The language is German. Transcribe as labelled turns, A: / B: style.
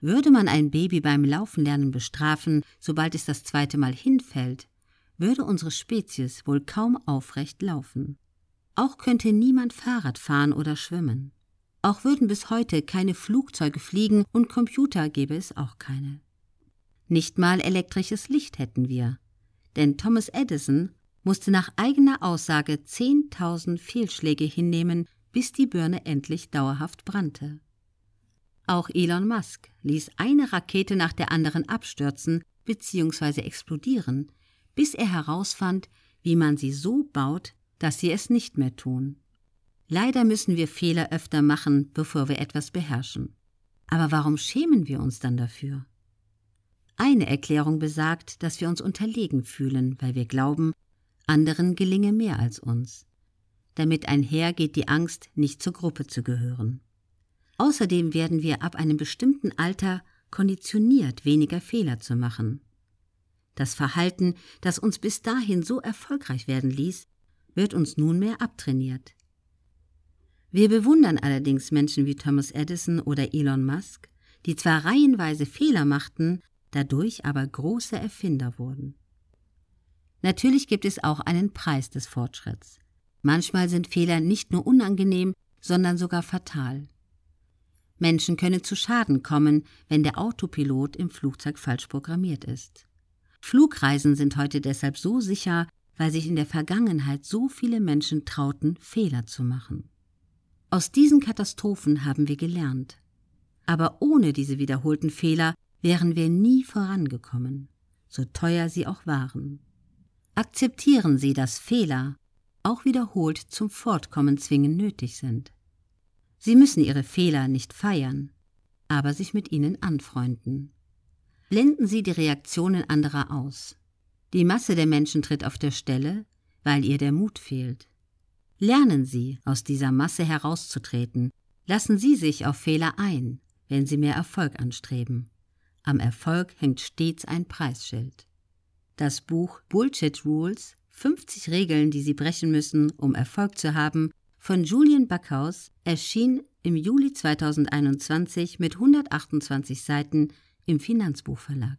A: Würde man ein Baby beim Laufenlernen bestrafen, sobald es das zweite Mal hinfällt, würde unsere Spezies wohl kaum aufrecht laufen. Auch könnte niemand Fahrrad fahren oder schwimmen. Auch würden bis heute keine Flugzeuge fliegen und Computer gäbe es auch keine. Nicht mal elektrisches Licht hätten wir, denn Thomas Edison musste nach eigener Aussage 10.000 Fehlschläge hinnehmen, bis die Birne endlich dauerhaft brannte. Auch Elon Musk ließ eine Rakete nach der anderen abstürzen bzw. explodieren, bis er herausfand, wie man sie so baut, dass sie es nicht mehr tun. Leider müssen wir Fehler öfter machen, bevor wir etwas beherrschen. Aber warum schämen wir uns dann dafür? Eine Erklärung besagt, dass wir uns unterlegen fühlen, weil wir glauben, anderen gelinge mehr als uns. Damit einher geht die Angst, nicht zur Gruppe zu gehören. Außerdem werden wir ab einem bestimmten Alter konditioniert, weniger Fehler zu machen. Das Verhalten, das uns bis dahin so erfolgreich werden ließ, wird uns nunmehr abtrainiert. Wir bewundern allerdings Menschen wie Thomas Edison oder Elon Musk, die zwar reihenweise Fehler machten, dadurch aber große Erfinder wurden. Natürlich gibt es auch einen Preis des Fortschritts. Manchmal sind Fehler nicht nur unangenehm, sondern sogar fatal. Menschen können zu Schaden kommen, wenn der Autopilot im Flugzeug falsch programmiert ist. Flugreisen sind heute deshalb so sicher, weil sich in der Vergangenheit so viele Menschen trauten, Fehler zu machen. Aus diesen Katastrophen haben wir gelernt. Aber ohne diese wiederholten Fehler wären wir nie vorangekommen, so teuer sie auch waren. Akzeptieren Sie, dass Fehler auch wiederholt zum Fortkommen zwingen nötig sind. Sie müssen Ihre Fehler nicht feiern, aber sich mit ihnen anfreunden. Blenden Sie die Reaktionen anderer aus. Die Masse der Menschen tritt auf der Stelle, weil ihr der Mut fehlt. Lernen Sie, aus dieser Masse herauszutreten. Lassen Sie sich auf Fehler ein, wenn Sie mehr Erfolg anstreben. Am Erfolg hängt stets ein Preisschild. Das Buch Bullshit Rules 50 Regeln, die Sie brechen müssen, um Erfolg zu haben, von Julian Backhaus erschien im Juli 2021 mit 128 Seiten im Finanzbuchverlag.